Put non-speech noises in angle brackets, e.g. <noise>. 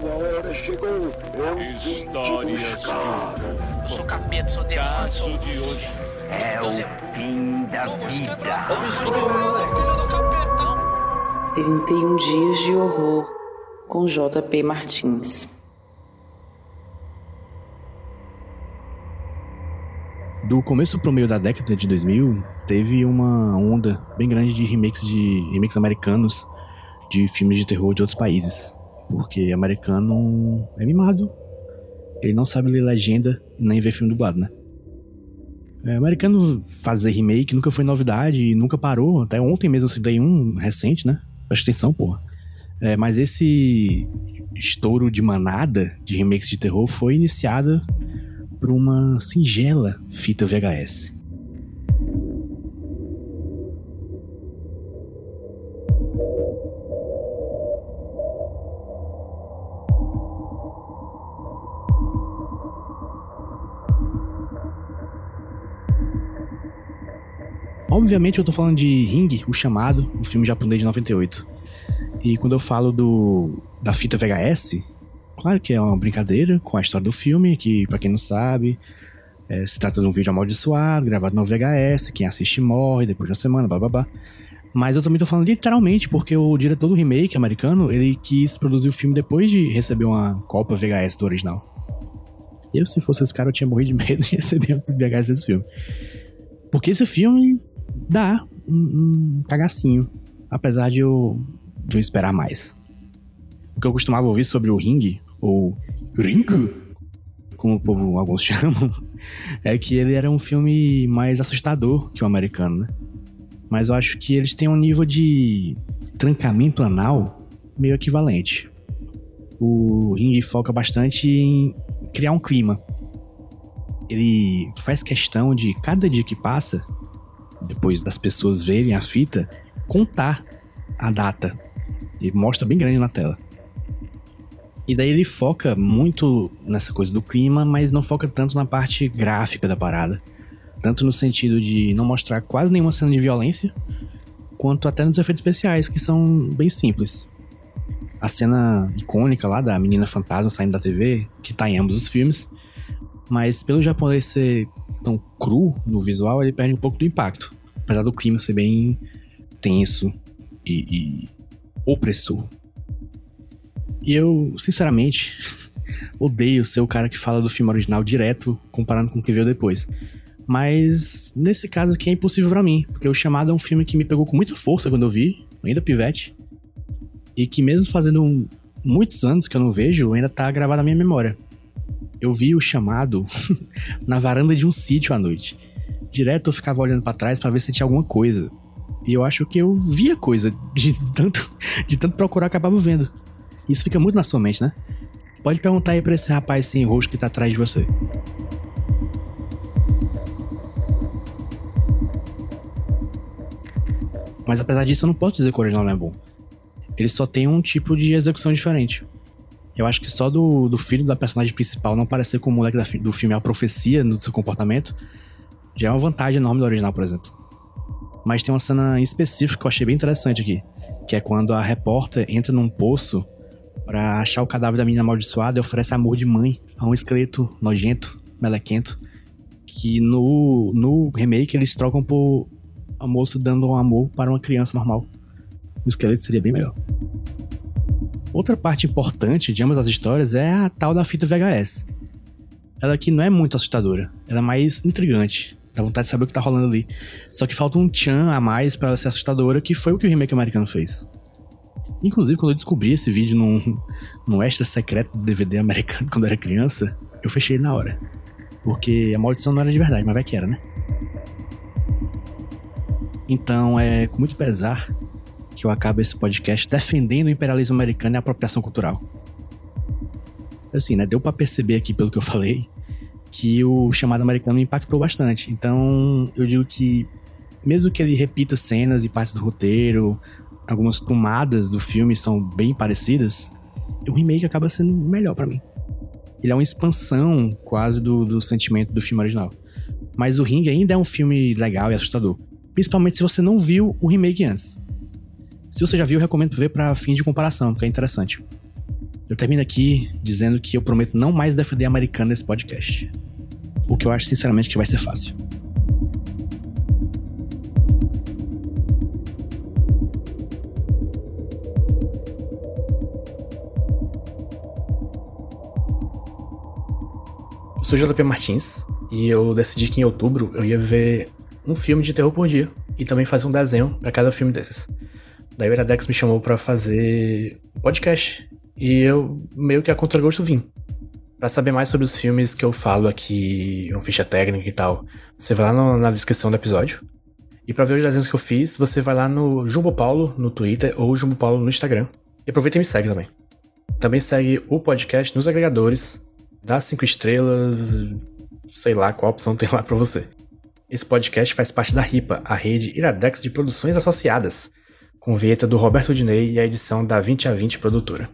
sua hora chegou. Eu vim te buscar. Eu sou capeta, sou demônio, sou de hoje. É o fim da vida. 31 dias de horror com JP Martins. Do começo pro meio da década de 2000, teve uma onda bem grande de remakes de remakes americanos de filmes de terror de outros países. Porque americano é mimado. Ele não sabe ler legenda nem ver filme dublado, né? É, americano fazer remake nunca foi novidade e nunca parou. Até ontem mesmo eu citei um recente, né? Presta atenção, porra. É, mas esse estouro de manada de remakes de terror foi iniciada por uma singela fita VHS. Obviamente eu tô falando de Ring, o chamado, um filme japonês de 98. E quando eu falo do da fita VHS, claro que é uma brincadeira com a história do filme, que para quem não sabe, é, se trata de um vídeo amaldiçoado, gravado no VHS, quem assiste morre depois de uma semana, blá blá blá. Mas eu também tô falando literalmente, porque o diretor do remake americano, ele quis produzir o filme depois de receber uma Copa VHS do original. Eu, se fosse esse cara, eu tinha morrido de medo de receber um VHS desse filme. Porque esse filme dá um, um cagacinho. Apesar de eu, de eu esperar mais. O que eu costumava ouvir sobre o Ring, ou Ring, como o povo alguns <laughs> chamam, é que ele era um filme mais assustador que o americano, né? Mas eu acho que eles têm um nível de trancamento anal meio equivalente. O Ring foca bastante em criar um clima. Ele faz questão de cada dia que passa depois das pessoas verem a fita, contar a data. E mostra bem grande na tela. E daí ele foca muito nessa coisa do clima, mas não foca tanto na parte gráfica da parada. Tanto no sentido de não mostrar quase nenhuma cena de violência, quanto até nos efeitos especiais, que são bem simples. A cena icônica lá da menina fantasma saindo da TV, que tá em ambos os filmes, mas pelo japonês ser tão cru no visual, ele perde um pouco do impacto. Apesar do clima ser bem tenso e, e opressor. E eu, sinceramente, <laughs> odeio ser o cara que fala do filme original direto, comparando com o que veio depois. Mas nesse caso aqui é impossível para mim, porque o Chamado é um filme que me pegou com muita força quando eu vi, ainda pivete, e que mesmo fazendo muitos anos que eu não vejo, ainda tá gravado na minha memória eu vi o chamado <laughs> na varanda de um sítio à noite. Direto eu ficava olhando para trás para ver se tinha alguma coisa. E eu acho que eu via coisa de <laughs> tanto, de tanto procurar acabava vendo. Isso fica muito na sua mente, né? Pode perguntar aí pra esse rapaz sem rosto que tá atrás de você. Mas apesar disso, eu não posso dizer que o original não é bom. Ele só tem um tipo de execução diferente. Eu acho que só do, do filho da personagem principal não parecer com o moleque da, do filme A Profecia no seu comportamento já é uma vantagem enorme do original, por exemplo. Mas tem uma cena específica que eu achei bem interessante aqui, que é quando a repórter entra num poço para achar o cadáver da menina amaldiçoada e oferece amor de mãe a um esqueleto nojento, melequento, que no, no remake eles trocam por a moça dando um amor para uma criança normal. O esqueleto seria bem melhor. Outra parte importante de ambas as histórias é a tal da fita VHS. Ela aqui não é muito assustadora, ela é mais intrigante. Dá vontade de saber o que tá rolando ali. Só que falta um tchan a mais para ela ser assustadora, que foi o que o remake americano fez. Inclusive, quando eu descobri esse vídeo num, num extra secreto do DVD americano <laughs> quando eu era criança, eu fechei ele na hora. Porque a maldição não era de verdade, mas vai que era, né? Então, é com muito pesar que eu acabo esse podcast defendendo o imperialismo americano e a apropriação cultural. Assim, né? Deu para perceber aqui pelo que eu falei que o chamado americano me impactou bastante. Então, eu digo que mesmo que ele repita cenas e partes do roteiro, algumas tomadas do filme são bem parecidas, o remake acaba sendo melhor para mim. Ele é uma expansão quase do, do sentimento do filme original. Mas o Ring ainda é um filme legal e assustador. Principalmente se você não viu o remake antes. Se você já viu, eu recomendo ver para fim de comparação, porque é interessante. Eu termino aqui dizendo que eu prometo não mais defender americano nesse podcast. O que eu acho sinceramente que vai ser fácil. Eu sou JP Martins e eu decidi que em outubro eu ia ver um filme de terror por dia e também fazer um desenho para cada filme desses. Daí o Iradex me chamou para fazer um podcast e eu meio que a contragosto vim. Para saber mais sobre os filmes que eu falo aqui, uma ficha técnica e tal, você vai lá no, na descrição do episódio. E para ver os desenhos que eu fiz, você vai lá no Jumbo Paulo no Twitter ou Jumbo Paulo no Instagram. E aproveita e me segue também. Também segue o podcast nos agregadores, dá cinco estrelas, sei lá qual opção tem lá para você. Esse podcast faz parte da RIPA, a rede Iradex de Produções Associadas, com vinheta do Roberto Dinei e a edição da 20 a 20 Produtora.